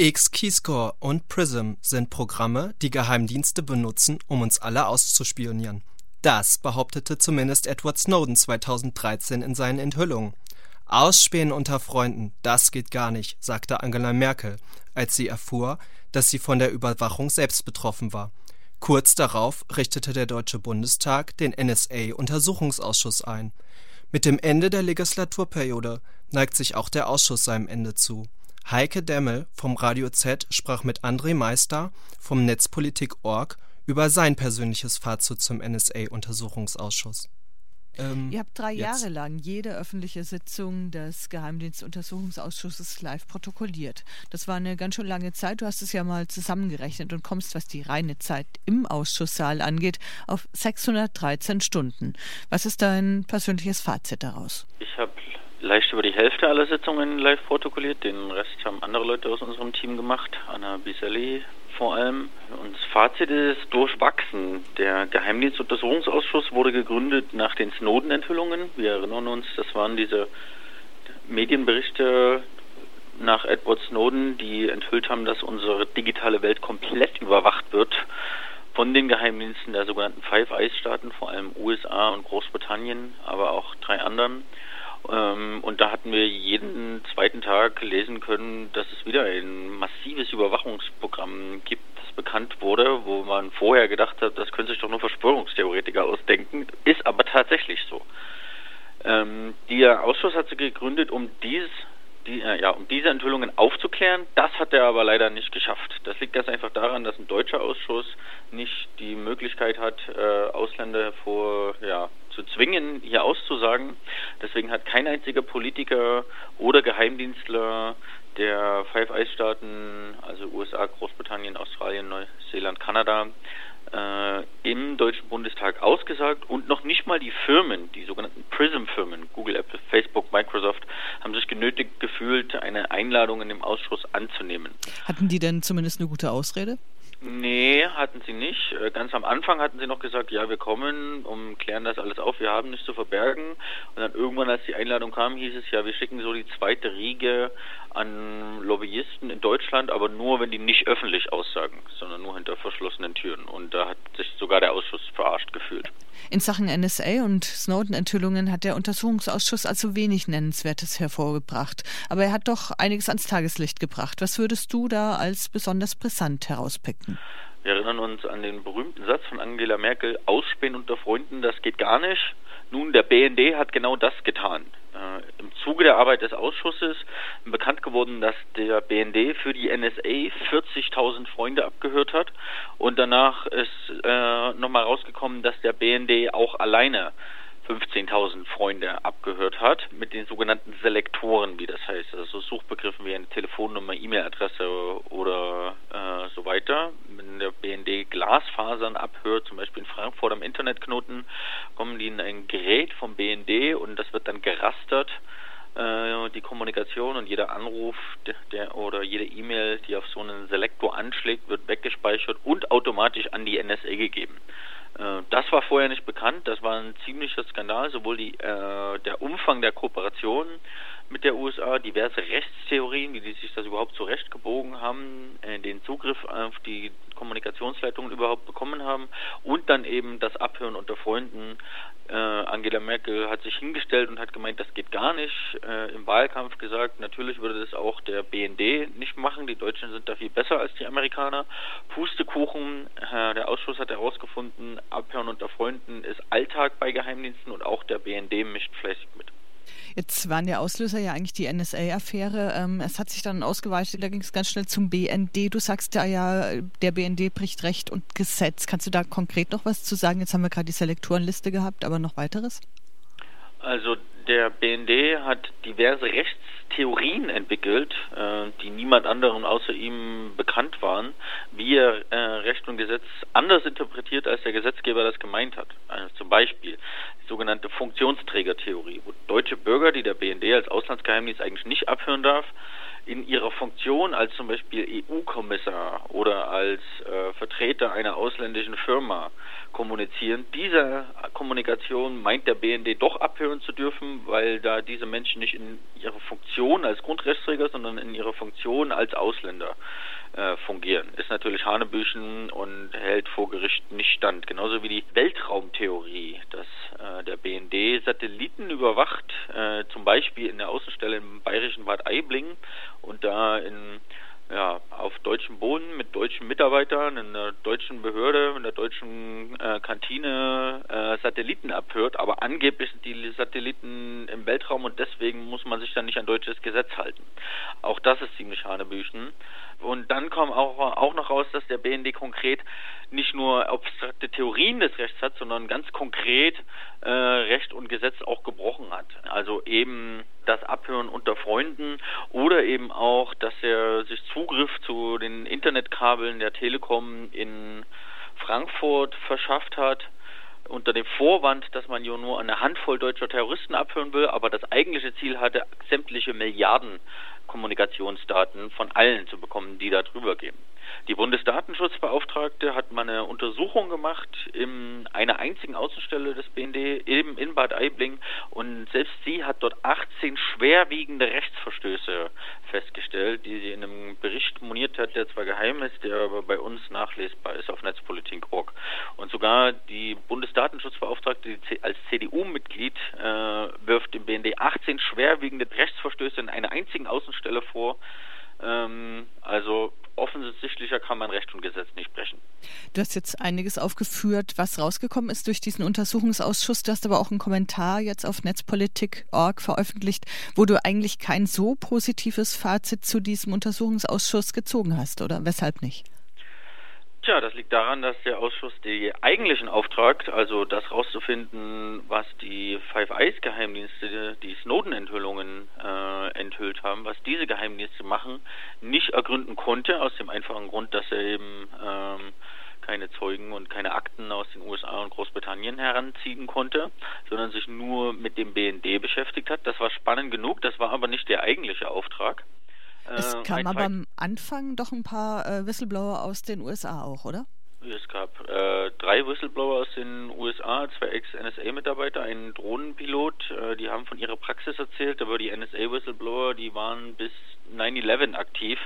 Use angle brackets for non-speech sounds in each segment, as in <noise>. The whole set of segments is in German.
X-Keyscore und PRISM sind Programme, die Geheimdienste benutzen, um uns alle auszuspionieren. Das behauptete zumindest Edward Snowden 2013 in seinen Enthüllungen. Ausspähen unter Freunden, das geht gar nicht, sagte Angela Merkel, als sie erfuhr, dass sie von der Überwachung selbst betroffen war. Kurz darauf richtete der Deutsche Bundestag den NSA-Untersuchungsausschuss ein. Mit dem Ende der Legislaturperiode neigt sich auch der Ausschuss seinem Ende zu. Heike Demmel vom Radio Z sprach mit André Meister vom Netzpolitik.org über sein persönliches Fazit zum NSA-Untersuchungsausschuss. Ähm, Ihr habt drei jetzt. Jahre lang jede öffentliche Sitzung des Geheimdienstuntersuchungsausschusses live protokolliert. Das war eine ganz schön lange Zeit. Du hast es ja mal zusammengerechnet und kommst, was die reine Zeit im Ausschusssaal angeht, auf 613 Stunden. Was ist dein persönliches Fazit daraus? Ich habe leicht über die Hälfte aller Sitzungen live protokolliert. Den Rest haben andere Leute aus unserem Team gemacht. Anna Biselli vor allem. Und das Fazit ist durchwachsen. Der Geheimdienstuntersuchungsausschuss wurde gegründet nach den Snowden-Enthüllungen. Wir erinnern uns, das waren diese Medienberichte nach Edward Snowden, die enthüllt haben, dass unsere digitale Welt komplett überwacht wird von den Geheimdiensten der sogenannten Five Eyes Staaten, vor allem USA und Großbritannien, aber auch drei anderen. Ähm, und da hatten wir jeden zweiten Tag lesen können, dass es wieder ein massives Überwachungsprogramm gibt, das bekannt wurde, wo man vorher gedacht hat, das können sich doch nur Verschwörungstheoretiker ausdenken, ist aber tatsächlich so. Ähm, der Ausschuss hat sich gegründet, um dieses die, äh, ja, um diese Enthüllungen aufzuklären. Das hat er aber leider nicht geschafft. Das liegt ganz einfach daran, dass ein deutscher Ausschuss nicht die Möglichkeit hat, äh, Ausländer vor ja, zu zwingen, hier auszusagen. Deswegen hat kein einziger Politiker oder Geheimdienstler der Five Eyes Staaten, also USA, Großbritannien, Australien, Neuseeland, Kanada, äh, im Deutschen Bundestag ausgesagt und noch nicht mal die Firmen, die sogenannten PRISM-Firmen, Google, Apple, Facebook, Microsoft, haben sich genötigt gefühlt, eine Einladung in dem Ausschuss anzunehmen. Hatten die denn zumindest eine gute Ausrede? Nee, hatten sie nicht. Äh, ganz am Anfang hatten sie noch gesagt, ja, wir kommen und klären das alles auf, wir haben nichts zu verbergen. Und dann irgendwann, als die Einladung kam, hieß es ja, wir schicken so die zweite Riege an Lobbyisten in Deutschland, aber nur, wenn die nicht öffentlich aussagen, sondern nur hinter verschlossenen Türen. Und da hat sich sogar der Ausschuss verarscht gefühlt. In Sachen NSA und Snowden-Enthüllungen hat der Untersuchungsausschuss also wenig Nennenswertes hervorgebracht. Aber er hat doch einiges ans Tageslicht gebracht. Was würdest du da als besonders brisant herauspicken? Wir erinnern uns an den berühmten Satz von Angela Merkel, Ausspähen unter Freunden, das geht gar nicht. Nun, der BND hat genau das getan. Äh, Im Zuge der Arbeit des Ausschusses bekannt geworden, dass der BND für die NSA 40.000 Freunde abgehört hat und danach ist äh, nochmal rausgekommen, dass der BND auch alleine 15.000 Freunde abgehört hat mit den sogenannten Selektoren, wie das heißt, also Suchbegriffen wie eine Telefonnummer, E-Mail-Adresse oder äh, so weiter. Wenn der BND Glasfasern abhört, zum Beispiel in Frankfurt am Internetknoten, kommen die in ein Gerät vom BND und das wird dann gerastert äh, die Kommunikation und jeder Anruf der, der oder jede E-Mail, die auf so einen Selektor anschlägt, wird weggespeichert und automatisch an die NSA gegeben. Äh, das war vorher nicht bekannt. Das war ein ziemlicher Skandal, sowohl die, äh, der Umfang der Kooperation mit der USA, diverse Rechtstheorien, wie die sich das überhaupt zurechtgebogen haben, äh, den Zugriff auf die Kommunikationsleitungen überhaupt bekommen haben und dann eben das Abhören unter Freunden. Äh, Angela Merkel hat sich hingestellt und hat gemeint, das geht gar nicht. Äh, Im Wahlkampf gesagt, natürlich würde das auch der BND nicht machen. Die Deutschen sind da viel besser als die Amerikaner. Pustekuchen, äh, der Ausschuss hat herausgefunden, Abhören unter Freunden ist Alltag bei Geheimdiensten und auch der BND mischt fleißig mit. Jetzt waren der Auslöser ja eigentlich die NSA-Affäre. Ähm, es hat sich dann ausgeweitet, da ging es ganz schnell zum BND. Du sagst ja, ja, der BND bricht Recht und Gesetz. Kannst du da konkret noch was zu sagen? Jetzt haben wir gerade die Selektorenliste gehabt, aber noch weiteres? Also der BND hat diverse Rechtstheorien entwickelt, äh, die niemand anderem außer ihm bekannt waren, wie er äh, Recht und Gesetz anders interpretiert, als der Gesetzgeber das gemeint hat. Also zum Beispiel sogenannte Funktionsträgertheorie, wo deutsche Bürger, die der BND als Auslandsgeheimdienst eigentlich nicht abhören darf, in ihrer Funktion als zum Beispiel EU-Kommissar oder als äh, Vertreter einer ausländischen Firma kommunizieren. Diese Kommunikation meint der BND doch abhören zu dürfen, weil da diese Menschen nicht in ihrer Funktion als Grundrechtsträger, sondern in ihrer Funktion als Ausländer äh, fungieren. Ist natürlich Hanebüchen und hält vor Gericht nicht stand. Genauso wie die Weltraumtheorie, dass äh, der BND Satelliten überwacht, äh, zum Beispiel in der Außenstelle im bayerischen Bad Aibling und da in ja, auf deutschem Boden mit deutschen Mitarbeitern in der deutschen Behörde, in der deutschen äh, Kantine äh, Satelliten abhört, aber angeblich sind die Satelliten im Weltraum und deswegen muss man sich dann nicht an deutsches Gesetz halten. Auch das ist ziemlich hanebüchen. Und dann kommt auch, auch noch raus, dass der BND konkret nicht nur abstrakte Theorien des Rechts hat, sondern ganz konkret äh, Recht und Gesetz auch gebrochen hat. Also eben das Abhören unter Freunden oder eben auch, dass er sich Zugriff zu den Internetkabeln der Telekom in Frankfurt verschafft hat unter dem Vorwand, dass man ja nur eine Handvoll deutscher Terroristen abhören will, aber das eigentliche Ziel hatte, sämtliche Milliarden Kommunikationsdaten von allen zu bekommen, die da drüber gehen. Die Bundesdatenschutzbeauftragte hat mal eine Untersuchung gemacht in einer einzigen Außenstelle des BND eben in Bad Aibling und selbst sie hat dort 18 schwerwiegende Rechtsverstöße festgestellt, die sie in einem Bericht moniert hat, der zwar geheim ist, der aber bei uns nachlesbar ist auf netzpolitik.org. Und sogar die Bundesdatenschutzbeauftragte als CDU-Mitglied äh, wirft dem BND 18 schwerwiegende Rechtsverstöße in einer einzigen Außenstelle vor. Ähm, also offensichtlicher kann man Recht und Gesetz nicht brechen. Du hast jetzt einiges aufgeführt, was rausgekommen ist durch diesen Untersuchungsausschuss. Du hast aber auch einen Kommentar jetzt auf netzpolitik.org veröffentlicht, wo du eigentlich kein so positives Fazit zu diesem Untersuchungsausschuss gezogen hast, oder weshalb nicht? Tja, das liegt daran, dass der Ausschuss den eigentlichen Auftrag, also das rauszufinden, was die Five Eyes Geheimdienste, die Snowden-Enthüllungen äh, enthüllt haben, was diese Geheimdienste machen, nicht ergründen konnte, aus dem einfachen Grund, dass er eben ähm, keine Zeugen und keine Akten aus den USA und Großbritannien heranziehen konnte, sondern sich nur mit dem BND beschäftigt hat. Das war spannend genug, das war aber nicht der eigentliche Auftrag. Es äh, kam aber am Anfang doch ein paar äh, Whistleblower aus den USA auch, oder? Es gab äh, drei Whistleblower aus den USA, zwei Ex-NSA-Mitarbeiter, einen Drohnenpilot. Äh, die haben von ihrer Praxis erzählt, aber die NSA-Whistleblower, die waren bis 9-11 aktiv.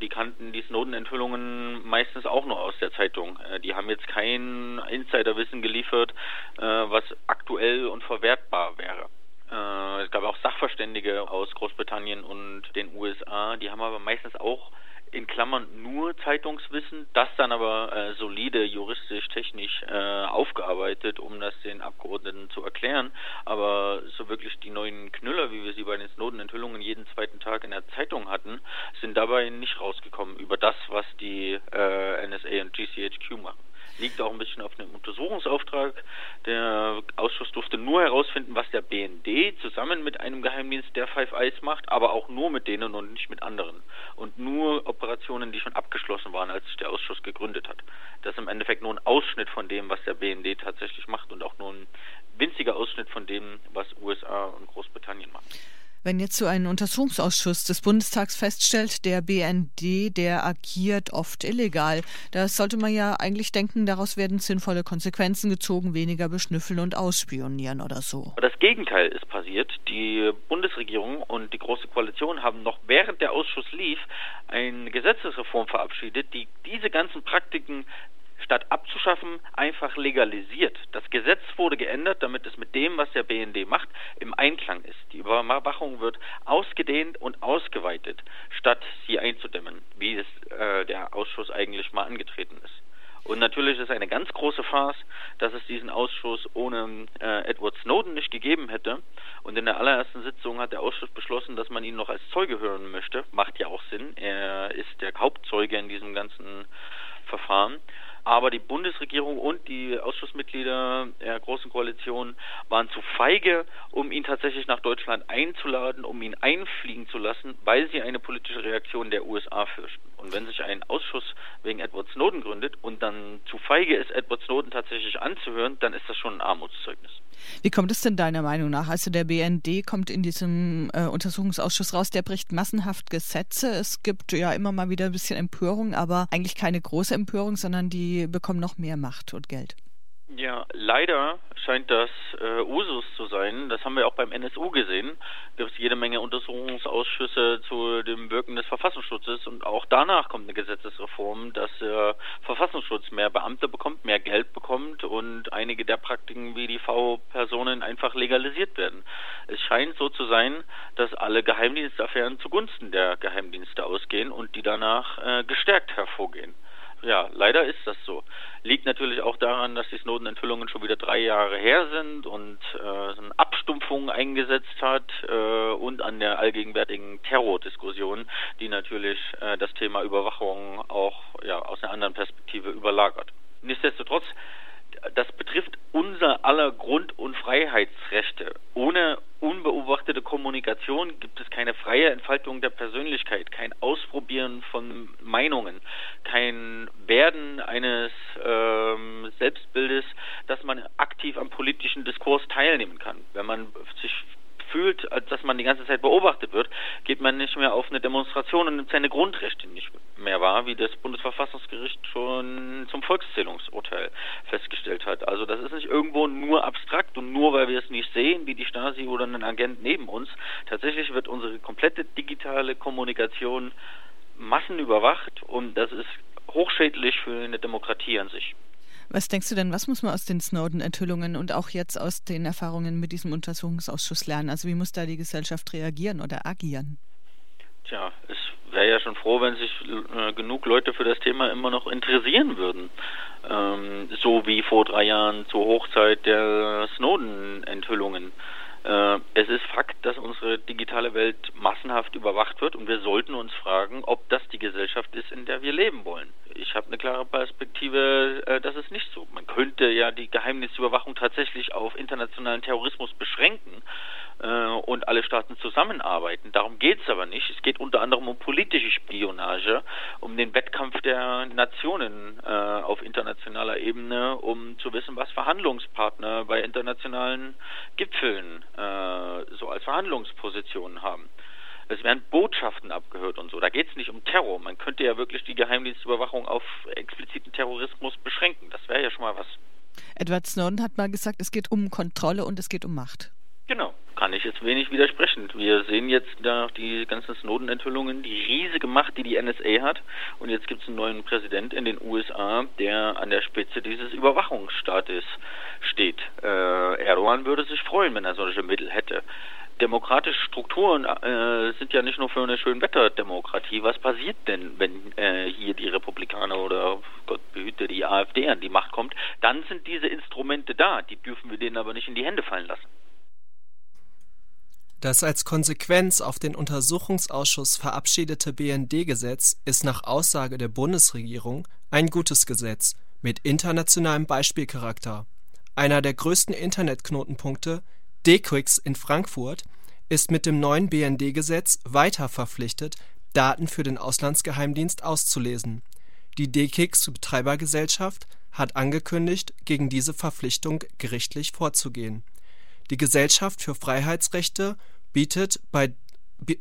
Die kannten die Snowden-Enthüllungen meistens auch nur aus der Zeitung. Äh, die haben jetzt kein Insiderwissen geliefert, äh, was aktuell und verwertbar wäre. Äh, es gab auch Sachverständige aus Großbritannien und den USA, die haben aber meistens auch in Klammern nur Zeitungswissen, das dann aber äh, solide juristisch, technisch äh, aufgearbeitet, um das den Abgeordneten zu erklären. Aber so wirklich die neuen Knüller, wie wir sie bei den Snowden-Enthüllungen jeden zweiten Tag in der Zeitung hatten, sind dabei nicht rausgekommen über das, was die äh, NSA und GCHQ machen liegt auch ein bisschen auf einem Untersuchungsauftrag. Der Ausschuss durfte nur herausfinden, was der BND zusammen mit einem Geheimdienst der Five Eyes macht, aber auch nur mit denen und nicht mit anderen. Und nur Operationen, die schon abgeschlossen waren, als sich der Ausschuss gegründet hat. Das ist im Endeffekt nur ein Ausschnitt von dem, was der BND tatsächlich macht und auch nur ein winziger Ausschnitt von dem, was USA und Großbritannien machen. Wenn jetzt so ein Untersuchungsausschuss des Bundestags feststellt, der BND, der agiert oft illegal, da sollte man ja eigentlich denken, daraus werden sinnvolle Konsequenzen gezogen, weniger beschnüffeln und ausspionieren oder so. Das Gegenteil ist passiert. Die Bundesregierung und die Große Koalition haben noch während der Ausschuss lief eine Gesetzesreform verabschiedet, die diese ganzen Praktiken statt abzuschaffen, einfach legalisiert. Das Gesetz wurde geändert, damit es mit dem, was der BND macht, im Einklang ist. Die Überwachung wird ausgedehnt und ausgeweitet, statt sie einzudämmen, wie es äh, der Ausschuss eigentlich mal angetreten ist. Und natürlich ist eine ganz große Farce, dass es diesen Ausschuss ohne äh, Edward Snowden nicht gegeben hätte. Und in der allerersten Sitzung hat der Ausschuss beschlossen, dass man ihn noch als Zeuge hören möchte. Macht ja auch Sinn. Er ist der Hauptzeuge in diesem ganzen Verfahren. Aber die Bundesregierung und die Ausschussmitglieder der Großen Koalition waren zu feige, um ihn tatsächlich nach Deutschland einzuladen, um ihn einfliegen zu lassen, weil sie eine politische Reaktion der USA fürchten. Und wenn sich ein Ausschuss wegen Edward Snowden gründet und dann zu feige ist, Edward Snowden tatsächlich anzuhören, dann ist das schon ein Armutszeugnis. Wie kommt es denn deiner Meinung nach? Also der BND kommt in diesem äh, Untersuchungsausschuss raus, der bricht massenhaft Gesetze. Es gibt ja immer mal wieder ein bisschen Empörung, aber eigentlich keine große Empörung, sondern die bekommen noch mehr Macht und Geld. Ja, leider scheint das äh, Usus zu sein. Das haben wir auch beim NSU gesehen. Gibt es jede Menge Untersuchungsausschüsse zu dem Wirken des Verfassungsschutzes und auch danach kommt eine Gesetzesreform, dass der Verfassungsschutz mehr Beamte bekommt, mehr Geld bekommt und einige der Praktiken wie die V-Personen einfach legalisiert werden. Es scheint so zu sein, dass alle Geheimdienstaffären zugunsten der Geheimdienste ausgehen und die danach äh, gestärkt hervorgehen. Ja, leider ist das so. Liegt natürlich auch daran, dass die Snowden-Enthüllungen schon wieder drei Jahre her sind und äh, eine Abstumpfung eingesetzt hat äh, und an der allgegenwärtigen Terrordiskussion, die natürlich äh, das Thema Überwachung auch ja, aus einer anderen Perspektive überlagert. Nichtsdestotrotz das betrifft unser aller Grund- und Freiheitsrechte. Ohne unbeobachtete Kommunikation gibt es keine freie Entfaltung der Persönlichkeit, kein Ausprobieren von Meinungen, kein Werden eines ähm, Selbstbildes, dass man aktiv am politischen Diskurs teilnehmen kann. Wenn man sich fühlt, als dass man die ganze Zeit beobachtet wird, geht man nicht mehr auf eine Demonstration und nimmt seine Grundrechte nicht mehr wahr, wie das Bundesverfassungsgericht schon zum Volkszählungsurteil festgestellt hat. Also das ist nicht irgendwo nur abstrakt und nur weil wir es nicht sehen, wie die Stasi oder ein Agent neben uns. Tatsächlich wird unsere komplette digitale Kommunikation massenüberwacht und das ist hochschädlich für eine Demokratie an sich. Was denkst du denn, was muss man aus den Snowden-Enthüllungen und auch jetzt aus den Erfahrungen mit diesem Untersuchungsausschuss lernen? Also wie muss da die Gesellschaft reagieren oder agieren? Tja, ich wäre ja schon froh, wenn sich äh, genug Leute für das Thema immer noch interessieren würden. Ähm, so wie vor drei Jahren zur Hochzeit der Snowden-Enthüllungen. Äh, es ist Fakt, dass unsere digitale Welt massenhaft überwacht wird und wir sollten uns fragen, ob das die Gesellschaft ist, in der wir leben wollen. Ich habe eine klare Perspektive, äh, das ist nicht so. Man könnte ja die Geheimnisüberwachung tatsächlich auf internationalen Terrorismus beschränken äh, und alle Staaten zusammenarbeiten. Darum geht es aber nicht. Es geht unter anderem um politische Spionage, um den Wettkampf der Nationen äh, auf internationaler Ebene, um zu wissen, was Verhandlungspartner bei internationalen Gipfeln äh, so als Verhandlungspositionen haben. Es werden Botschaften abgehört und so. Da geht es nicht um Terror. Man könnte ja wirklich die Geheimdienstüberwachung auf expliziten Terrorismus beschränken. Das wäre ja schon mal was. Edward Snowden hat mal gesagt, es geht um Kontrolle und es geht um Macht. Genau, kann ich jetzt wenig widersprechen. Wir sehen jetzt da die ganzen Snowden-Enthüllungen, die riesige Macht, die die NSA hat. Und jetzt gibt es einen neuen Präsident in den USA, der an der Spitze dieses Überwachungsstaates steht. Äh, Erdogan würde sich freuen, wenn er solche Mittel hätte demokratische Strukturen äh, sind ja nicht nur für eine Schönwetterdemokratie. Was passiert denn, wenn äh, hier die Republikaner oder Gott behüte die AfD an die Macht kommt? Dann sind diese Instrumente da. Die dürfen wir denen aber nicht in die Hände fallen lassen. Das als Konsequenz auf den Untersuchungsausschuss verabschiedete BND-Gesetz ist nach Aussage der Bundesregierung ein gutes Gesetz mit internationalem Beispielcharakter. Einer der größten Internetknotenpunkte, DQuix in Frankfurt, ist mit dem neuen BND-Gesetz weiter verpflichtet, Daten für den Auslandsgeheimdienst auszulesen. Die DKIX-Betreibergesellschaft hat angekündigt, gegen diese Verpflichtung gerichtlich vorzugehen die Gesellschaft für Freiheitsrechte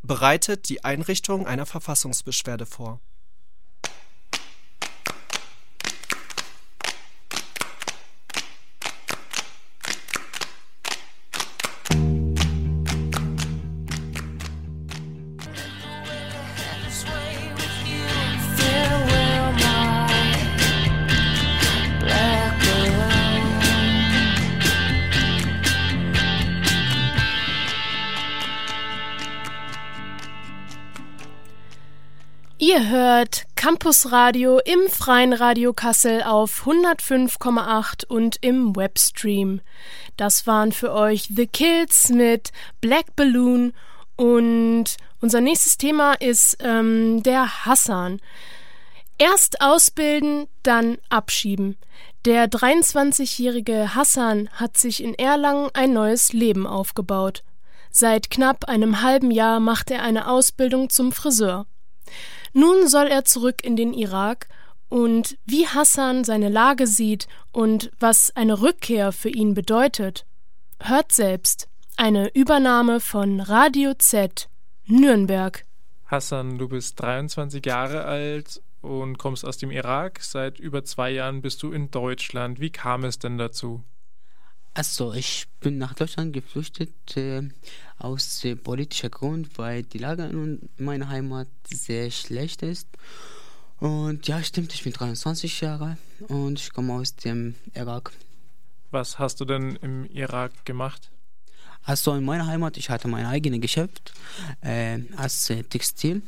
bereitet die Einrichtung einer Verfassungsbeschwerde vor Ihr hört Campus Radio im Freien Radio Kassel auf 105,8 und im Webstream. Das waren für euch The Kills mit Black Balloon und unser nächstes Thema ist ähm, der Hassan. Erst ausbilden, dann abschieben. Der 23-jährige Hassan hat sich in Erlangen ein neues Leben aufgebaut. Seit knapp einem halben Jahr macht er eine Ausbildung zum Friseur. Nun soll er zurück in den Irak und wie Hassan seine Lage sieht und was eine Rückkehr für ihn bedeutet, hört selbst eine Übernahme von Radio Z Nürnberg. Hassan, du bist 23 Jahre alt und kommst aus dem Irak. Seit über zwei Jahren bist du in Deutschland. Wie kam es denn dazu? Also, ich bin nach Deutschland geflüchtet äh, aus äh, politischer Grund, weil die Lage in meiner Heimat sehr schlecht ist. Und ja, stimmt, ich bin 23 Jahre und ich komme aus dem Irak. Was hast du denn im Irak gemacht? Also in meiner Heimat, ich hatte mein eigenes Geschäft äh, als äh, Textil.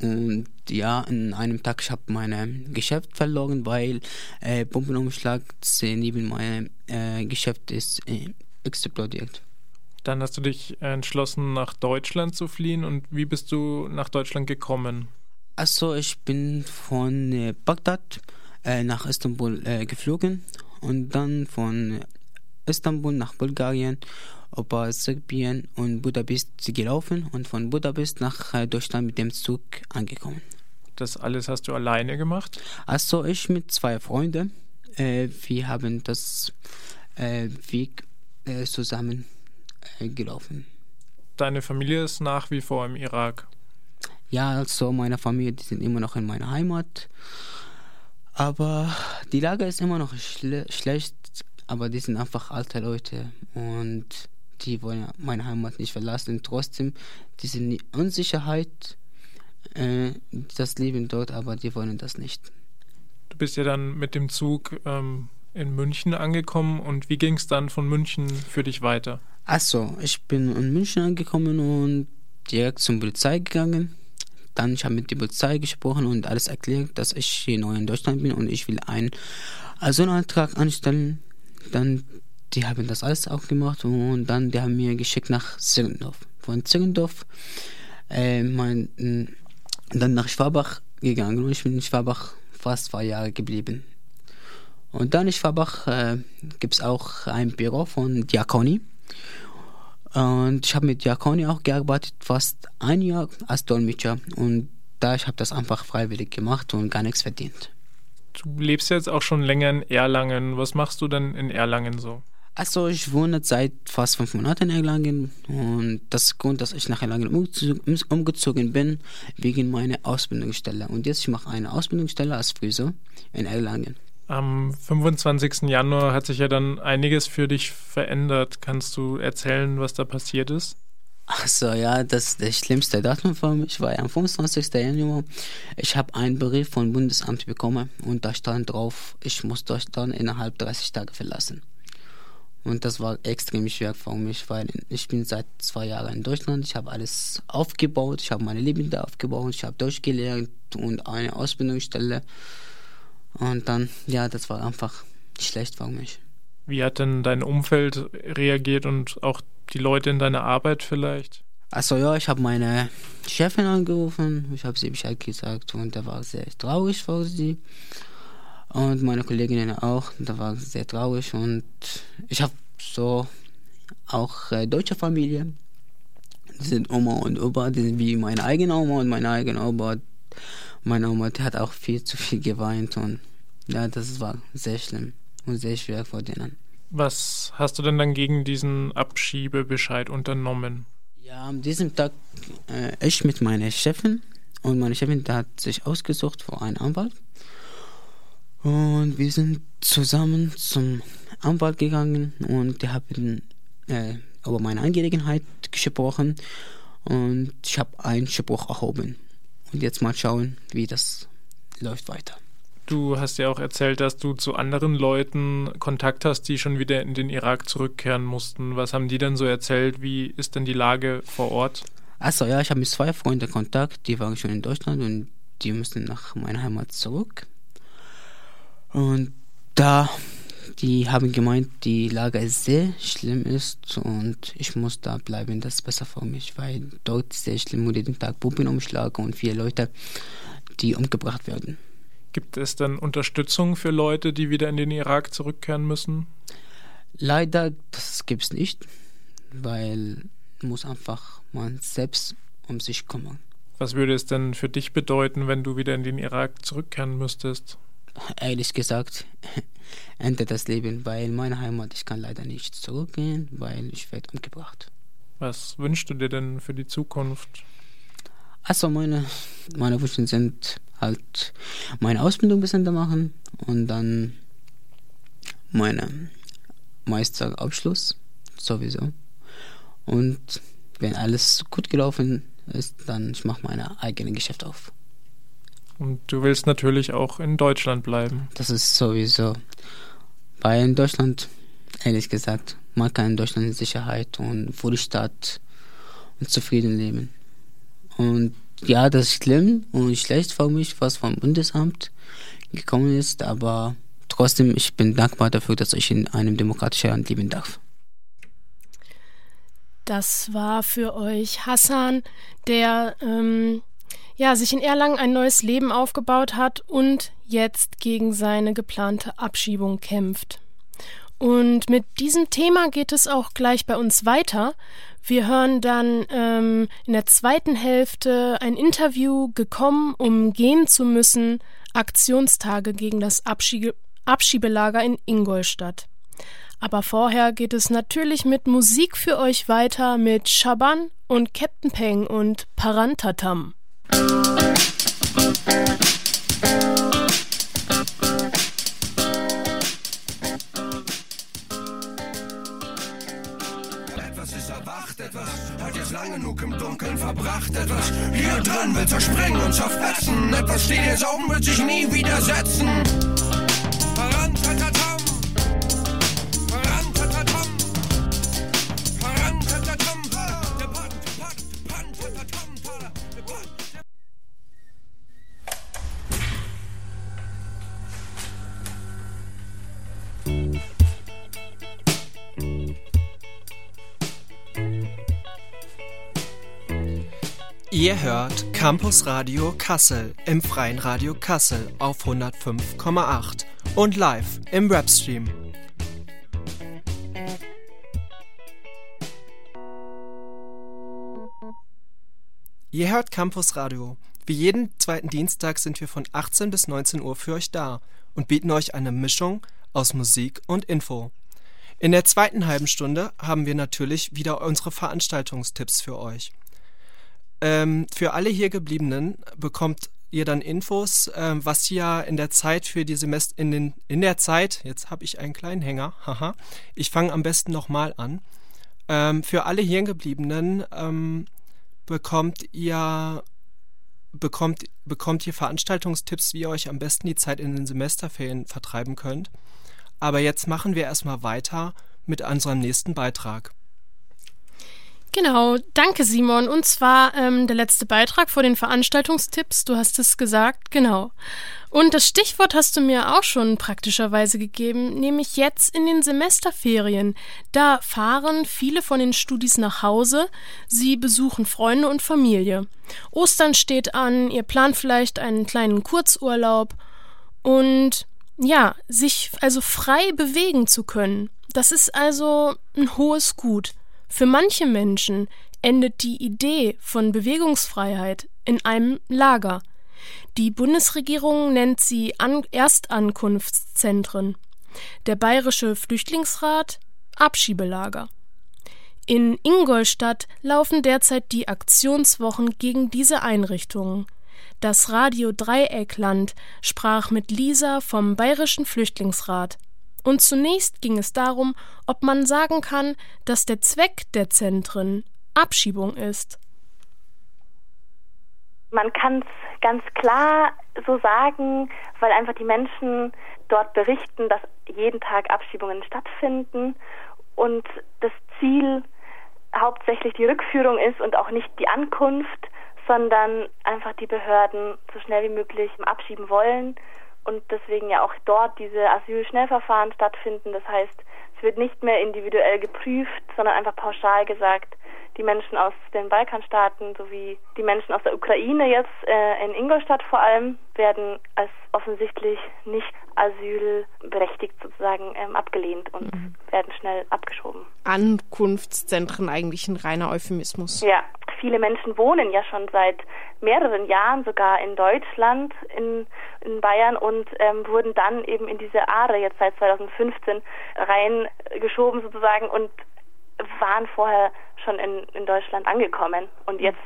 Und ja, in einem Tag, ich habe mein Geschäft verloren, weil äh, Bombenumschlag neben meinem äh, Geschäft ist äh, explodiert. Dann hast du dich entschlossen, nach Deutschland zu fliehen. Und wie bist du nach Deutschland gekommen? Also ich bin von äh, Bagdad äh, nach Istanbul äh, geflogen und dann von Istanbul nach Bulgarien über Serbien und Budapest gelaufen und von Budapest nach äh, Deutschland mit dem Zug angekommen. Das alles hast du alleine gemacht? Also ich mit zwei Freunden. Äh, wir haben das äh, Weg äh, zusammen äh, gelaufen. Deine Familie ist nach wie vor im Irak? Ja, also meine Familie, die sind immer noch in meiner Heimat. Aber die Lage ist immer noch schle schlecht, aber die sind einfach alte Leute und die wollen meine Heimat nicht verlassen. Trotzdem, diese Unsicherheit, äh, das Leben dort, aber die wollen das nicht. Du bist ja dann mit dem Zug ähm, in München angekommen und wie ging es dann von München für dich weiter? Achso, ich bin in München angekommen und direkt zur Polizei gegangen. Dann ich habe mit der Polizei gesprochen und alles erklärt, dass ich hier neu in Deutschland bin und ich will einen Asylantrag anstellen. Dann die haben das alles auch gemacht und dann die haben mir geschickt nach Zirgendorf. Von Zirgendorf äh, mein, dann nach Schwabach gegangen und ich bin in Schwabach fast zwei Jahre geblieben. Und dann in Schwabach äh, gibt es auch ein Büro von Diakoni. Und ich habe mit Diakoni auch gearbeitet, fast ein Jahr als Dolmetscher. Und da ich habe das einfach freiwillig gemacht und gar nichts verdient. Du lebst jetzt auch schon länger in Erlangen. Was machst du denn in Erlangen so? Also ich wohne seit fast fünf Monaten in Erlangen und das Grund, dass ich nach Erlangen umgezogen bin, wegen meiner Ausbildungsstelle. Und jetzt ich mache eine Ausbildungsstelle als Friseur in Erlangen. Am 25. Januar hat sich ja dann einiges für dich verändert. Kannst du erzählen, was da passiert ist? Achso, ja, das ist das schlimmste Datum für mich war am 25. Januar. Ich habe einen Brief vom Bundesamt bekommen und da stand drauf, ich muss Deutschland innerhalb 30 Tage verlassen. Und das war extrem schwer für mich, weil ich bin seit zwei Jahren in Deutschland. Ich habe alles aufgebaut, ich habe meine Leben da aufgebaut, ich habe Deutsch gelernt und eine Ausbildungsstelle. Und dann, ja, das war einfach schlecht für mich. Wie hat denn dein Umfeld reagiert und auch die Leute in deiner Arbeit vielleicht? Also ja, ich habe meine Chefin angerufen, ich habe sie Bescheid gesagt und da war sehr traurig für sie. Und meine Kolleginnen auch, da war sehr traurig und ich habe so auch äh, deutsche Familie. Die sind Oma und Opa, die sind wie meine eigene Oma und meine eigene Opa. Meine Oma, die hat auch viel zu viel geweint und ja, das war sehr schlimm und sehr schwer vor denen. Was hast du denn dann gegen diesen Abschiebebescheid unternommen? Ja, an diesem Tag äh, ich mit meiner Chefin und meine Chefin hat sich ausgesucht vor einen Anwalt und wir sind zusammen zum Anwalt gegangen und die haben äh, über meine Angelegenheit gesprochen und ich habe einen Spruch erhoben. Und jetzt mal schauen, wie das läuft weiter. Du hast ja auch erzählt, dass du zu anderen Leuten Kontakt hast, die schon wieder in den Irak zurückkehren mussten. Was haben die denn so erzählt? Wie ist denn die Lage vor Ort? Also ja, ich habe mit zwei Freunden Kontakt, die waren schon in Deutschland und die mussten nach meiner Heimat zurück. Und da, die haben gemeint, die Lage ist sehr schlimm ist und ich muss da bleiben, das ist besser für mich, weil dort ist sehr schlimm und jeden Tag Bombenumschlag und viele Leute, die umgebracht werden. Gibt es denn Unterstützung für Leute, die wieder in den Irak zurückkehren müssen? Leider, das gibt es nicht, weil muss einfach man selbst um sich kümmern. Was würde es denn für dich bedeuten, wenn du wieder in den Irak zurückkehren müsstest? Ehrlich gesagt, <laughs> endet das Leben, weil meine Heimat, ich kann leider nicht zurückgehen, weil ich werde umgebracht. Was wünschst du dir denn für die Zukunft? Also meine, meine Wünsche sind halt meine Ausbildung bis Ende machen und dann meine Meisterabschluss sowieso. Und wenn alles gut gelaufen ist, dann ich mache meine eigene Geschäft auf. Und du willst natürlich auch in Deutschland bleiben. Das ist sowieso. Weil in Deutschland, ehrlich gesagt, man kann in Deutschland Sicherheit und Wohlstand und zufrieden leben. Und ja, das ist schlimm und schlecht für mich, was vom Bundesamt gekommen ist, aber trotzdem, ich bin dankbar dafür, dass ich in einem demokratischen Land leben darf. Das war für euch Hassan, der ähm, ja, sich in Erlangen ein neues Leben aufgebaut hat und jetzt gegen seine geplante Abschiebung kämpft. Und mit diesem Thema geht es auch gleich bei uns weiter. Wir hören dann ähm, in der zweiten Hälfte ein Interview gekommen, um gehen zu müssen, Aktionstage gegen das Abschiebe Abschiebelager in Ingolstadt. Aber vorher geht es natürlich mit Musik für euch weiter mit Shaban und Captain Peng und Parantatam. Lang genug im Dunkeln verbracht. Etwas hier drin will zerspringen und zerfetzen. Etwas steht jetzt oben, wird sich nie widersetzen. Ihr hört Campus Radio Kassel im Freien Radio Kassel auf 105,8 und live im Webstream. Ihr hört Campus Radio. Wie jeden zweiten Dienstag sind wir von 18 bis 19 Uhr für euch da und bieten euch eine Mischung aus Musik und Info. In der zweiten halben Stunde haben wir natürlich wieder unsere Veranstaltungstipps für euch. Ähm, für alle hier gebliebenen bekommt ihr dann Infos, ähm, was ihr in der Zeit für die Semester in den in der Zeit, jetzt habe ich einen kleinen Hänger, <laughs> haha. Ich fange am besten nochmal an. Ähm, für alle hier gebliebenen ähm, bekommt ihr bekommt bekommt ihr Veranstaltungstipps, wie ihr euch am besten die Zeit in den Semesterferien vertreiben könnt. Aber jetzt machen wir erstmal weiter mit unserem nächsten Beitrag. Genau, danke Simon. Und zwar ähm, der letzte Beitrag vor den Veranstaltungstipps. Du hast es gesagt, genau. Und das Stichwort hast du mir auch schon praktischerweise gegeben, nämlich jetzt in den Semesterferien. Da fahren viele von den Studis nach Hause, sie besuchen Freunde und Familie. Ostern steht an, ihr plant vielleicht einen kleinen Kurzurlaub und ja, sich also frei bewegen zu können. Das ist also ein hohes Gut. Für manche Menschen endet die Idee von Bewegungsfreiheit in einem Lager. Die Bundesregierung nennt sie An Erstankunftszentren. Der bayerische Flüchtlingsrat Abschiebelager. In Ingolstadt laufen derzeit die Aktionswochen gegen diese Einrichtungen. Das Radio Dreieckland sprach mit Lisa vom Bayerischen Flüchtlingsrat. Und zunächst ging es darum, ob man sagen kann, dass der Zweck der Zentren Abschiebung ist. Man kann es ganz klar so sagen, weil einfach die Menschen dort berichten, dass jeden Tag Abschiebungen stattfinden und das Ziel hauptsächlich die Rückführung ist und auch nicht die Ankunft, sondern einfach die Behörden so schnell wie möglich abschieben wollen und deswegen ja auch dort diese Asylschnellverfahren stattfinden. Das heißt, es wird nicht mehr individuell geprüft, sondern einfach pauschal gesagt, die Menschen aus den Balkanstaaten sowie die Menschen aus der Ukraine jetzt äh, in Ingolstadt vor allem werden als offensichtlich nicht asylberechtigt sozusagen ähm, abgelehnt und mhm. werden schnell abgeschoben. Ankunftszentren eigentlich ein reiner Euphemismus. Ja, viele Menschen wohnen ja schon seit mehreren Jahren sogar in Deutschland, in, in Bayern und ähm, wurden dann eben in diese Aare jetzt seit 2015 reingeschoben sozusagen und waren vorher schon in, in Deutschland angekommen und jetzt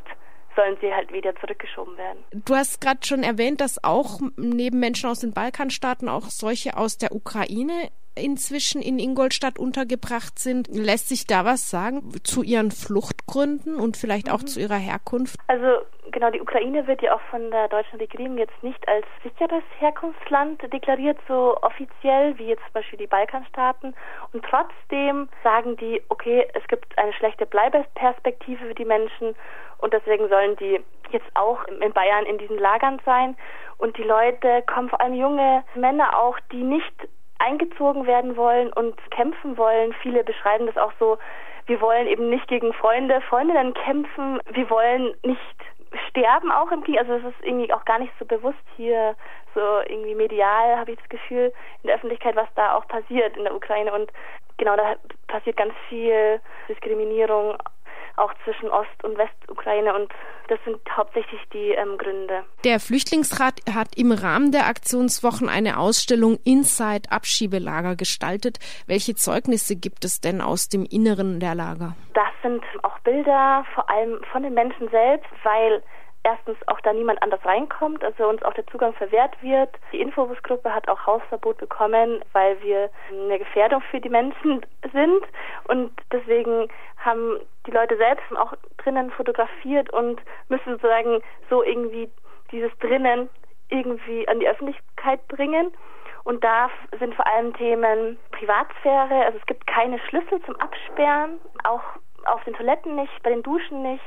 sollen sie halt wieder zurückgeschoben werden. Du hast gerade schon erwähnt, dass auch neben Menschen aus den Balkanstaaten auch solche aus der Ukraine inzwischen in Ingolstadt untergebracht sind. Lässt sich da was sagen zu ihren Fluchtgründen und vielleicht auch mhm. zu ihrer Herkunft? Also genau, die Ukraine wird ja auch von der deutschen Regierung jetzt nicht als sicheres Herkunftsland deklariert, so offiziell wie jetzt zum Beispiel die Balkanstaaten. Und trotzdem sagen die, okay, es gibt eine schlechte Bleibeperspektive für die Menschen und deswegen sollen die jetzt auch in Bayern in diesen Lagern sein. Und die Leute kommen, vor allem junge Männer auch, die nicht eingezogen werden wollen und kämpfen wollen. Viele beschreiben das auch so, wir wollen eben nicht gegen Freunde, Freundinnen kämpfen, wir wollen nicht sterben auch im Krieg. Also es ist irgendwie auch gar nicht so bewusst hier, so irgendwie medial habe ich das Gefühl in der Öffentlichkeit, was da auch passiert in der Ukraine. Und genau, da passiert ganz viel Diskriminierung auch zwischen Ost- und Westukraine und das sind hauptsächlich die ähm, Gründe. Der Flüchtlingsrat hat im Rahmen der Aktionswochen eine Ausstellung Inside Abschiebelager gestaltet. Welche Zeugnisse gibt es denn aus dem Inneren der Lager? Das sind auch Bilder vor allem von den Menschen selbst, weil erstens auch da niemand anders reinkommt, also uns auch der Zugang verwehrt wird. Die Infobus-Gruppe hat auch Hausverbot bekommen, weil wir eine Gefährdung für die Menschen <laughs> sind und deswegen haben die Leute selbst auch drinnen fotografiert und müssen sozusagen so irgendwie dieses drinnen irgendwie an die Öffentlichkeit bringen. Und da sind vor allem Themen Privatsphäre, also es gibt keine Schlüssel zum Absperren, auch auf den Toiletten nicht, bei den Duschen nicht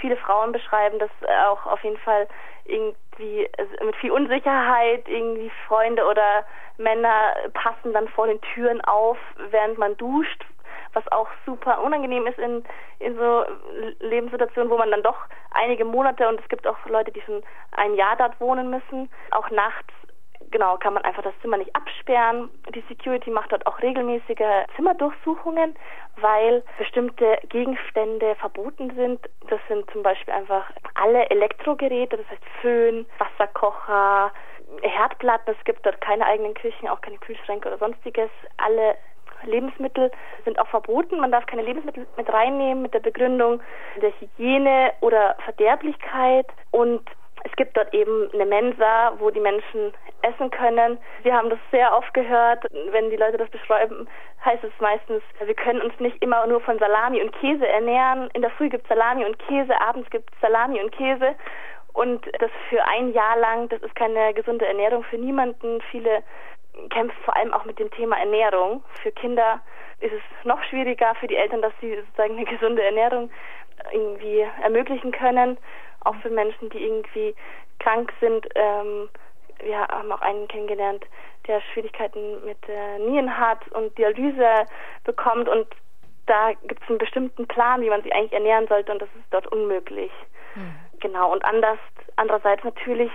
viele Frauen beschreiben das auch auf jeden Fall irgendwie mit viel Unsicherheit, irgendwie Freunde oder Männer passen dann vor den Türen auf, während man duscht, was auch super unangenehm ist in, in so Lebenssituationen, wo man dann doch einige Monate und es gibt auch Leute, die schon ein Jahr dort wohnen müssen, auch nachts genau, kann man einfach das Zimmer nicht absperren. Die Security macht dort auch regelmäßige Zimmerdurchsuchungen, weil bestimmte Gegenstände verboten sind. Das sind zum Beispiel einfach alle Elektrogeräte, das heißt Föhn, Wasserkocher, Herdplatten. Es gibt dort keine eigenen Küchen, auch keine Kühlschränke oder sonstiges. Alle Lebensmittel sind auch verboten. Man darf keine Lebensmittel mit reinnehmen mit der Begründung der Hygiene oder Verderblichkeit. Und es gibt dort eben eine Mensa, wo die Menschen essen können. Wir haben das sehr oft gehört. Wenn die Leute das beschreiben, heißt es meistens, wir können uns nicht immer nur von Salami und Käse ernähren. In der Früh gibt es Salami und Käse, abends gibt es Salami und Käse. Und das für ein Jahr lang, das ist keine gesunde Ernährung für niemanden. Viele kämpfen vor allem auch mit dem Thema Ernährung. Für Kinder ist es noch schwieriger, für die Eltern, dass sie sozusagen eine gesunde Ernährung irgendwie ermöglichen können auch für Menschen, die irgendwie krank sind. Ähm, wir haben auch einen kennengelernt, der Schwierigkeiten mit äh, Nieren hat und Dialyse bekommt und da gibt es einen bestimmten Plan, wie man sich eigentlich ernähren sollte und das ist dort unmöglich. Mhm. Genau, und anders, andererseits natürlich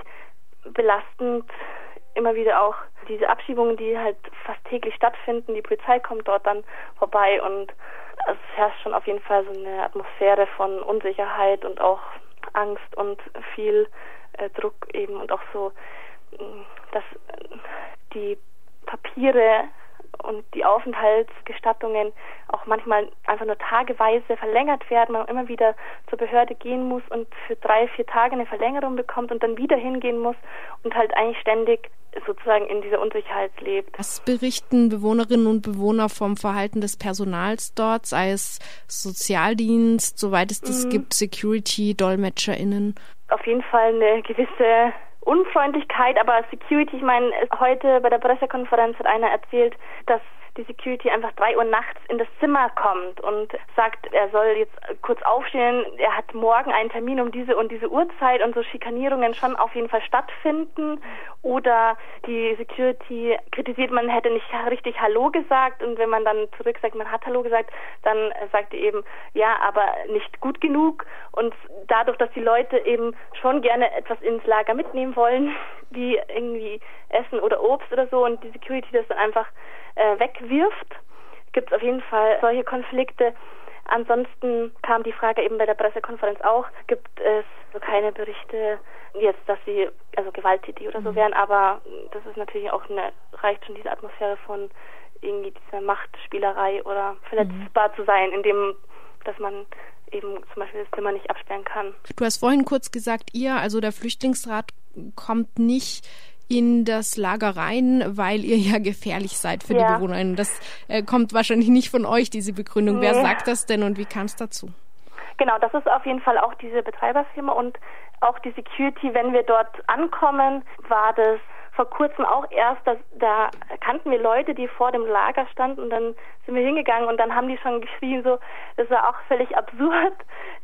belastend immer wieder auch diese Abschiebungen, die halt fast täglich stattfinden. Die Polizei kommt dort dann vorbei und es herrscht schon auf jeden Fall so eine Atmosphäre von Unsicherheit und auch Angst und viel äh, Druck eben und auch so, mm, dass die Papiere und die Aufenthaltsgestattungen auch manchmal einfach nur tageweise verlängert werden, man immer wieder zur Behörde gehen muss und für drei, vier Tage eine Verlängerung bekommt und dann wieder hingehen muss und halt eigentlich ständig sozusagen in dieser Unsicherheit lebt. Was berichten Bewohnerinnen und Bewohner vom Verhalten des Personals dort, sei es Sozialdienst, soweit es das mhm. gibt, Security, DolmetscherInnen? Auf jeden Fall eine gewisse Unfreundlichkeit, aber Security, ich meine, heute bei der Pressekonferenz hat einer erzählt, dass die Security einfach drei Uhr nachts in das Zimmer kommt und sagt, er soll jetzt kurz aufstehen, er hat morgen einen Termin um diese und diese Uhrzeit und so Schikanierungen schon auf jeden Fall stattfinden. Oder die Security kritisiert, man hätte nicht richtig Hallo gesagt und wenn man dann zurück sagt, man hat Hallo gesagt, dann sagt er eben, ja, aber nicht gut genug. Und dadurch, dass die Leute eben schon gerne etwas ins Lager mitnehmen wollen, <laughs> wie irgendwie Essen oder Obst oder so und die Security das dann einfach äh, wegwirft, gibt es auf jeden Fall solche Konflikte. Ansonsten kam die Frage eben bei der Pressekonferenz auch, gibt es so keine Berichte jetzt, dass sie also gewalttätig oder so mhm. wären, aber das ist natürlich auch eine, reicht schon diese Atmosphäre von irgendwie dieser Machtspielerei oder verletzbar mhm. zu sein, indem dass man eben zum Beispiel das Zimmer nicht absperren kann. Du hast vorhin kurz gesagt, ihr, also der Flüchtlingsrat, kommt nicht in das Lager rein, weil ihr ja gefährlich seid für ja. die Bewohnerinnen. Das äh, kommt wahrscheinlich nicht von euch, diese Begründung. Nee. Wer sagt das denn und wie kam es dazu? Genau, das ist auf jeden Fall auch diese Betreiberfirma und auch die Security, wenn wir dort ankommen, war das vor kurzem auch erst, dass, da kannten wir Leute, die vor dem Lager standen und dann sind wir hingegangen und dann haben die schon geschrien, so, das war auch völlig <laughs> absurd.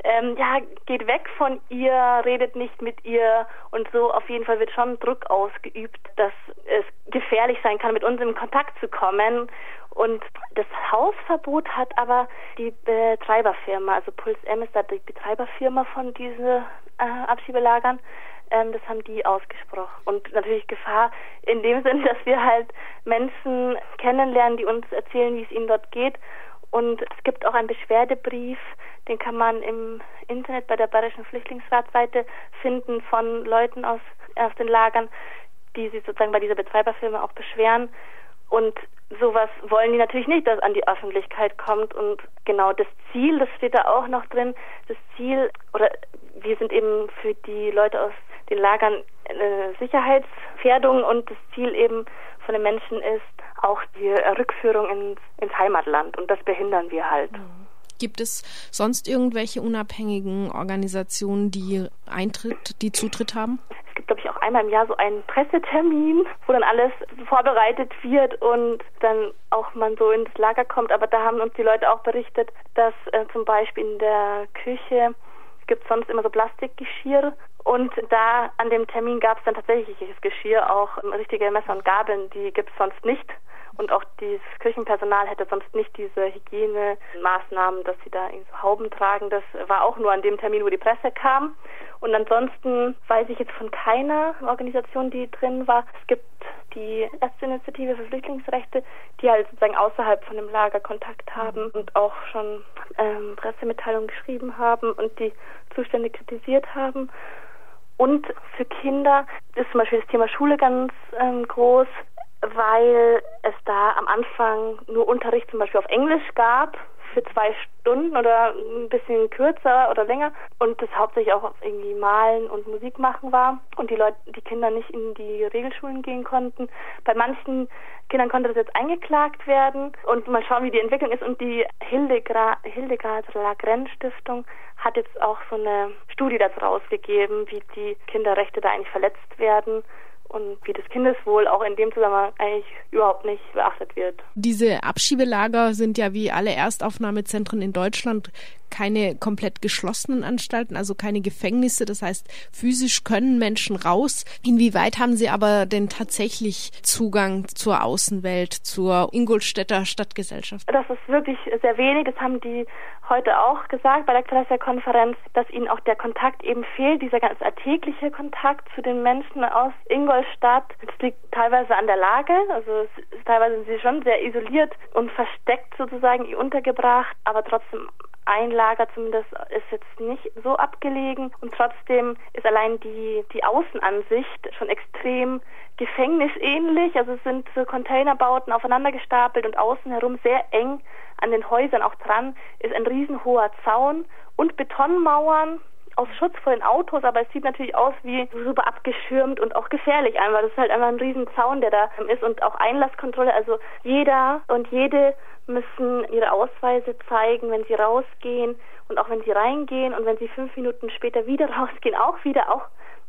Ähm, ja, geht weg von ihr, redet nicht mit ihr und so. Auf jeden Fall wird schon Druck ausgeübt, dass es gefährlich sein kann, mit uns in Kontakt zu kommen. Und das Hausverbot hat aber die Betreiberfirma, also Puls M ist da die Betreiberfirma von diesen äh, Abschiebelagern, ähm, das haben die ausgesprochen. Und natürlich Gefahr in dem Sinn, <laughs> dass wir halt Menschen kennenlernen, die uns erzählen, wie es ihnen dort geht. Und es gibt auch einen Beschwerdebrief, den kann man im Internet bei der Bayerischen Flüchtlingsratseite finden von Leuten aus, aus den Lagern, die sich sozusagen bei dieser Betreiberfirma auch beschweren. Und sowas wollen die natürlich nicht, dass an die Öffentlichkeit kommt. Und genau das Ziel, das steht da auch noch drin, das Ziel, oder wir sind eben für die Leute aus den Lagern eine Sicherheitsfährdung und das Ziel eben von den Menschen ist auch die Rückführung ins, ins Heimatland und das behindern wir halt. Mhm. Gibt es sonst irgendwelche unabhängigen Organisationen, die Eintritt, die Zutritt haben? Es gibt, glaube ich, auch einmal im Jahr so einen Pressetermin, wo dann alles vorbereitet wird und dann auch man so ins Lager kommt. Aber da haben uns die Leute auch berichtet, dass äh, zum Beispiel in der Küche gibt sonst immer so Plastikgeschirr und da an dem Termin gab es dann tatsächliches Geschirr, auch richtige Messer und Gabeln, die gibt es sonst nicht. Und auch dieses Küchenpersonal hätte sonst nicht diese Hygienemaßnahmen, dass sie da so Hauben tragen. Das war auch nur an dem Termin, wo die Presse kam. Und ansonsten weiß ich jetzt von keiner Organisation, die drin war. Es gibt die Ärzteinitiative für Flüchtlingsrechte, die halt sozusagen außerhalb von dem Lager Kontakt haben und auch schon ähm, Pressemitteilungen geschrieben haben und die Zustände kritisiert haben. Und für Kinder ist zum Beispiel das Thema Schule ganz ähm, groß weil es da am Anfang nur Unterricht zum Beispiel auf Englisch gab für zwei Stunden oder ein bisschen kürzer oder länger. Und das hauptsächlich auch irgendwie Malen und Musik machen war und die Leute, die Kinder nicht in die Regelschulen gehen konnten. Bei manchen Kindern konnte das jetzt eingeklagt werden. Und mal schauen, wie die Entwicklung ist. Und die Hildegard, Lagrenz Stiftung hat jetzt auch so eine Studie dazu rausgegeben, wie die Kinderrechte da eigentlich verletzt werden und wie das Kindeswohl auch in dem Zusammenhang eigentlich überhaupt nicht beachtet wird. Diese Abschiebelager sind ja wie alle Erstaufnahmezentren in Deutschland keine komplett geschlossenen Anstalten, also keine Gefängnisse. Das heißt, physisch können Menschen raus. Inwieweit haben sie aber denn tatsächlich Zugang zur Außenwelt, zur Ingolstädter Stadtgesellschaft? Das ist wirklich sehr wenig. Das haben die heute auch gesagt bei der Pressekonferenz, dass ihnen auch der Kontakt eben fehlt, dieser ganz alltägliche Kontakt zu den Menschen aus Ingolstadt. Das liegt teilweise an der Lage, also teilweise sind sie schon sehr isoliert und versteckt sozusagen untergebracht, aber trotzdem ein Lager zumindest ist jetzt nicht so abgelegen und trotzdem ist allein die, die Außenansicht schon extrem gefängnisähnlich. Also es sind so Containerbauten aufeinander gestapelt und außen herum sehr eng an den Häusern auch dran ist ein riesenhoher Zaun und Betonmauern aus Schutz vor den Autos, aber es sieht natürlich aus wie super abgeschirmt und auch gefährlich einfach. Das ist halt einfach ein riesen Zaun, der da ist und auch Einlasskontrolle. Also jeder und jede müssen ihre Ausweise zeigen, wenn sie rausgehen und auch wenn sie reingehen und wenn sie fünf Minuten später wieder <laughs> rausgehen, auch wieder, auch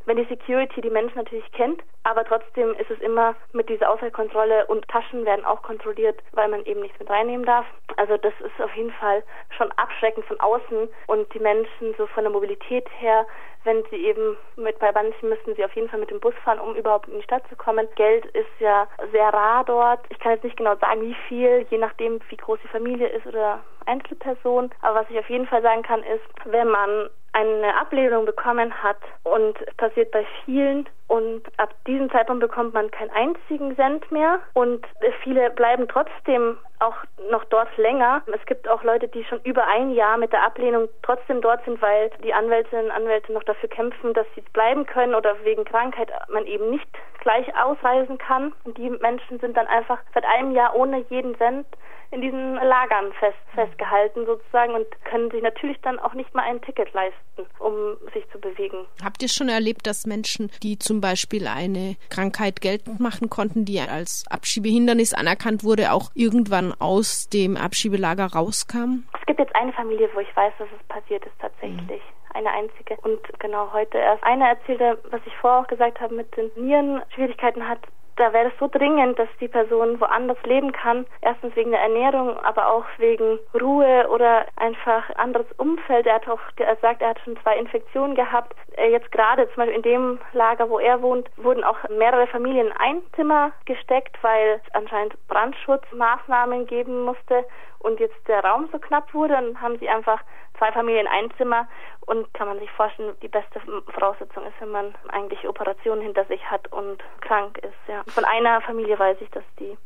wenn die Security die Menschen natürlich kennt, aber trotzdem ist es immer mit dieser Auswahlkontrolle und Taschen werden auch kontrolliert, weil man eben nichts mit reinnehmen darf. Also das ist auf jeden Fall schon abschreckend von außen und die Menschen so von der Mobilität her wenn sie eben mit bei manchen müssten sie auf jeden Fall mit dem Bus fahren, um überhaupt in die Stadt zu kommen. Geld ist ja sehr rar dort. Ich kann jetzt nicht genau sagen, wie viel, je nachdem, wie groß die Familie ist oder Einzelperson. Aber was ich auf jeden Fall sagen kann, ist, wenn man eine Ablehnung bekommen hat und passiert bei vielen Und ab diesem Zeitpunkt bekommt man keinen einzigen Cent mehr und viele bleiben trotzdem auch noch dort länger. Es gibt auch Leute, die schon über ein Jahr mit der Ablehnung trotzdem dort sind, weil die Anwältinnen und Anwälte noch dafür kämpfen, dass sie bleiben können oder wegen Krankheit man eben nicht gleich ausreisen kann. Und die Menschen sind dann einfach seit einem Jahr ohne jeden Cent in diesen Lagern fest, festgehalten sozusagen und können sich natürlich dann auch nicht mal ein Ticket leisten, um sich zu bewegen. Habt ihr schon erlebt, dass Menschen, die zum Beispiel eine Krankheit geltend machen konnten, die als Abschiebehindernis anerkannt wurde, auch irgendwann aus dem Abschiebelager rauskamen? Es gibt jetzt eine Familie, wo ich weiß, dass es passiert ist tatsächlich. Mhm eine einzige. Und genau heute erst eine erzählte, was ich vorher auch gesagt habe, mit den Nierenschwierigkeiten hat, da wäre es so dringend, dass die Person woanders leben kann. Erstens wegen der Ernährung, aber auch wegen Ruhe oder einfach anderes Umfeld. Er hat auch gesagt, er hat schon zwei Infektionen gehabt. Äh, jetzt gerade zum Beispiel in dem Lager, wo er wohnt, wurden auch mehrere Familien in ein Zimmer gesteckt, weil es anscheinend Brandschutzmaßnahmen geben musste und jetzt der Raum so knapp wurde, dann haben sie einfach zwei Familien ein Zimmer und kann man sich vorstellen, die beste Voraussetzung ist, wenn man eigentlich Operationen hinter sich hat und krank ist. Ja. Von einer Familie weiß ich, dass die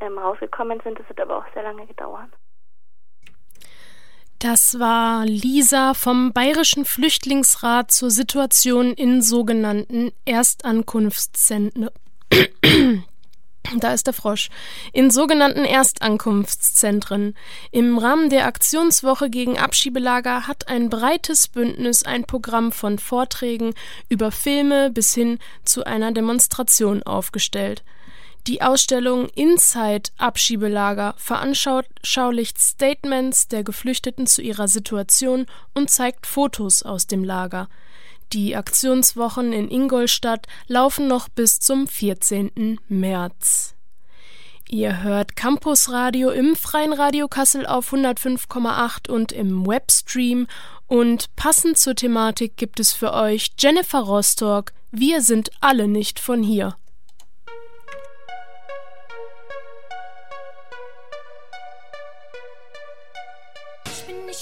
ähm, rausgekommen sind, das hat aber auch sehr lange gedauert. Das war Lisa vom Bayerischen Flüchtlingsrat zur Situation in sogenannten Erstankunftszentren. <clears throat> Da ist der Frosch. In sogenannten Erstankunftszentren. Im Rahmen der Aktionswoche gegen Abschiebelager hat ein breites Bündnis ein Programm von Vorträgen über Filme bis hin zu einer Demonstration aufgestellt. Die Ausstellung Inside Abschiebelager veranschaulicht Statements der Geflüchteten zu ihrer Situation und zeigt Fotos aus dem Lager. Die Aktionswochen in Ingolstadt laufen noch bis zum 14. März. Ihr hört Campus Radio im Freien Radio Kassel auf 105,8 und im Webstream und passend zur Thematik gibt es für euch Jennifer Rostock. Wir sind alle nicht von hier.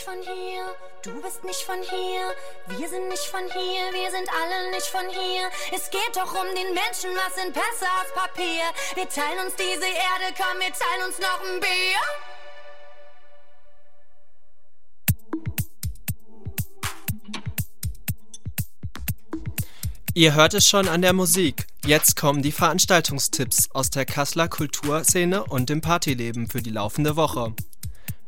von hier, du bist nicht von hier, wir sind nicht von hier, wir sind alle nicht von hier. Es geht doch um den Menschen, was sind Pässe aus Papier? Wir teilen uns diese Erde, komm, wir teilen uns noch ein Bier. Ihr hört es schon an der Musik. Jetzt kommen die Veranstaltungstipps aus der Kasseler Kulturszene und dem Partyleben für die laufende Woche.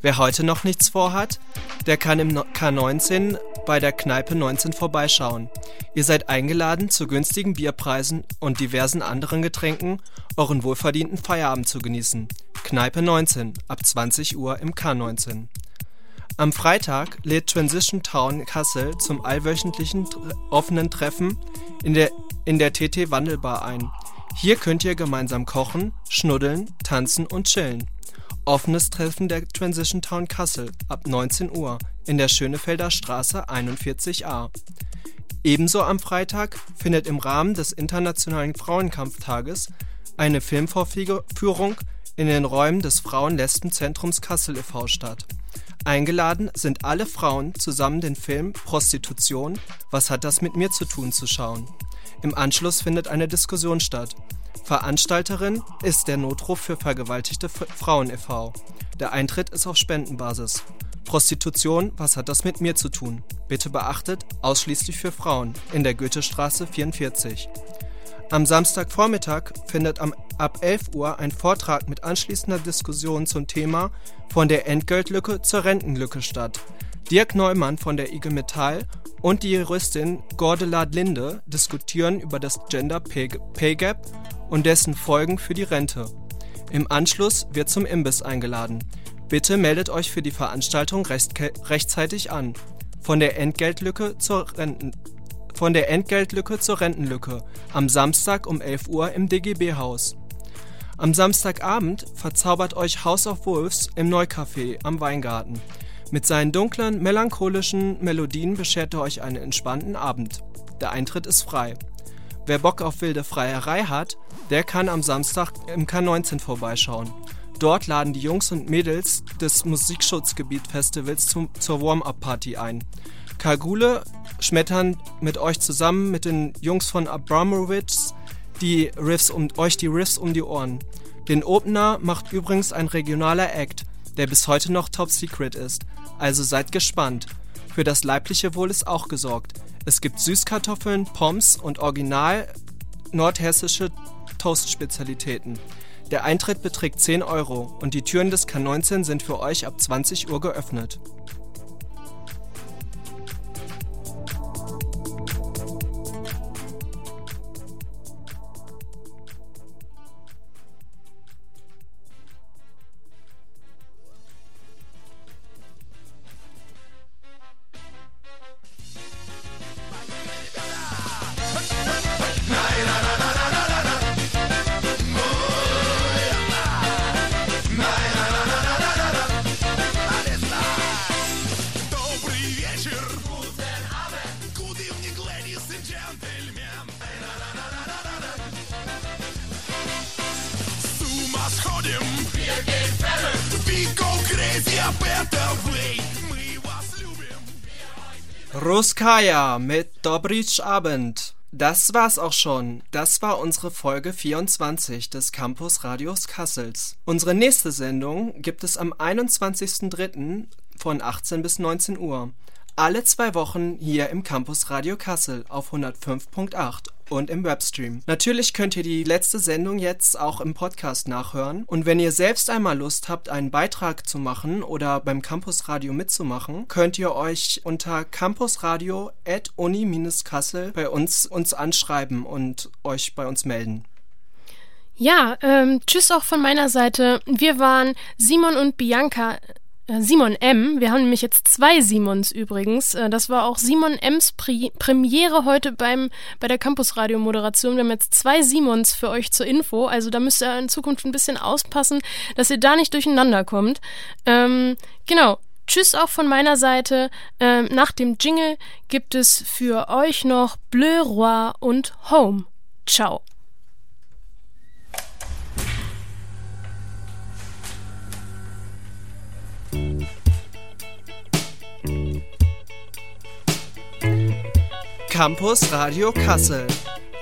Wer heute noch nichts vorhat, der kann im K19 bei der Kneipe 19 vorbeischauen. Ihr seid eingeladen, zu günstigen Bierpreisen und diversen anderen Getränken euren wohlverdienten Feierabend zu genießen. Kneipe 19 ab 20 Uhr im K19. Am Freitag lädt Transition Town Kassel zum allwöchentlichen offenen Treffen in der, in der TT Wandelbar ein. Hier könnt ihr gemeinsam kochen, schnuddeln, tanzen und chillen. Offenes Treffen der Transition Town Kassel ab 19 Uhr in der Schönefelder Straße 41a. Ebenso am Freitag findet im Rahmen des Internationalen Frauenkampftages eine Filmvorführung in den Räumen des Frauen-Lesben-Zentrums Kassel e.V. statt. Eingeladen sind alle Frauen, zusammen den Film Prostitution – Was hat das mit mir zu tun? zu schauen. Im Anschluss findet eine Diskussion statt Veranstalterin ist der Notruf für vergewaltigte Frauen e.V. Der Eintritt ist auf Spendenbasis. Prostitution, was hat das mit mir zu tun? Bitte beachtet, ausschließlich für Frauen in der Goethestraße 44. Am Samstagvormittag findet am, ab 11 Uhr ein Vortrag mit anschließender Diskussion zum Thema von der Entgeltlücke zur Rentenlücke statt. Dirk Neumann von der IG Metall und die Juristin Gordelad Linde diskutieren über das Gender Pay Gap und dessen Folgen für die Rente. Im Anschluss wird zum Imbiss eingeladen. Bitte meldet euch für die Veranstaltung rechtzeitig an. Von der Entgeltlücke zur Renten von der Entgeltlücke zur Rentenlücke am Samstag um 11 Uhr im DGB-Haus. Am Samstagabend verzaubert euch House of Wolves im Neucafé am Weingarten. Mit seinen dunklen, melancholischen Melodien beschert er euch einen entspannten Abend. Der Eintritt ist frei. Wer Bock auf wilde Freierei hat, der kann am Samstag im K19 vorbeischauen. Dort laden die Jungs und Mädels des Musikschutzgebiet Festivals zum, zur Warm-Up-Party ein. Kagule schmettern mit euch zusammen, mit den Jungs von Abramowitz, die Riffs um, euch die Riffs um die Ohren. Den Opener macht übrigens ein regionaler Act, der bis heute noch top secret ist. Also seid gespannt. Für das leibliche Wohl ist auch gesorgt. Es gibt Süßkartoffeln, Pommes und original nordhessische Toast-Spezialitäten. Der Eintritt beträgt 10 Euro und die Türen des K19 sind für euch ab 20 Uhr geöffnet. Ruskaya mit Dobrich Abend. Das war's auch schon. Das war unsere Folge 24 des Campus Radios Kassels. Unsere nächste Sendung gibt es am 21.03. von 18 bis 19 Uhr. Alle zwei Wochen hier im Campus Radio Kassel auf 105.8 und im Webstream. Natürlich könnt ihr die letzte Sendung jetzt auch im Podcast nachhören. Und wenn ihr selbst einmal Lust habt, einen Beitrag zu machen oder beim Campus Radio mitzumachen, könnt ihr euch unter campusradio.uni-kassel bei uns, uns anschreiben und euch bei uns melden. Ja, ähm, tschüss auch von meiner Seite. Wir waren Simon und Bianca Simon M. Wir haben nämlich jetzt zwei Simons übrigens. Äh, das war auch Simon M's Pri Premiere heute beim, bei der Campus-Radio-Moderation. Wir haben jetzt zwei Simons für euch zur Info. Also da müsst ihr in Zukunft ein bisschen auspassen, dass ihr da nicht durcheinander kommt. Ähm, genau. Tschüss auch von meiner Seite. Ähm, nach dem Jingle gibt es für euch noch Bleu Roi und Home. Ciao. Campus Radio Kassel.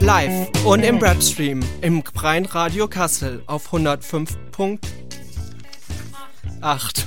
Live und im Webstream im Rhein Radio Kassel auf 105.8.